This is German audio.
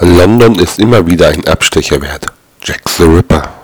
London ist immer wieder ein Abstecher wert. Jack the Ripper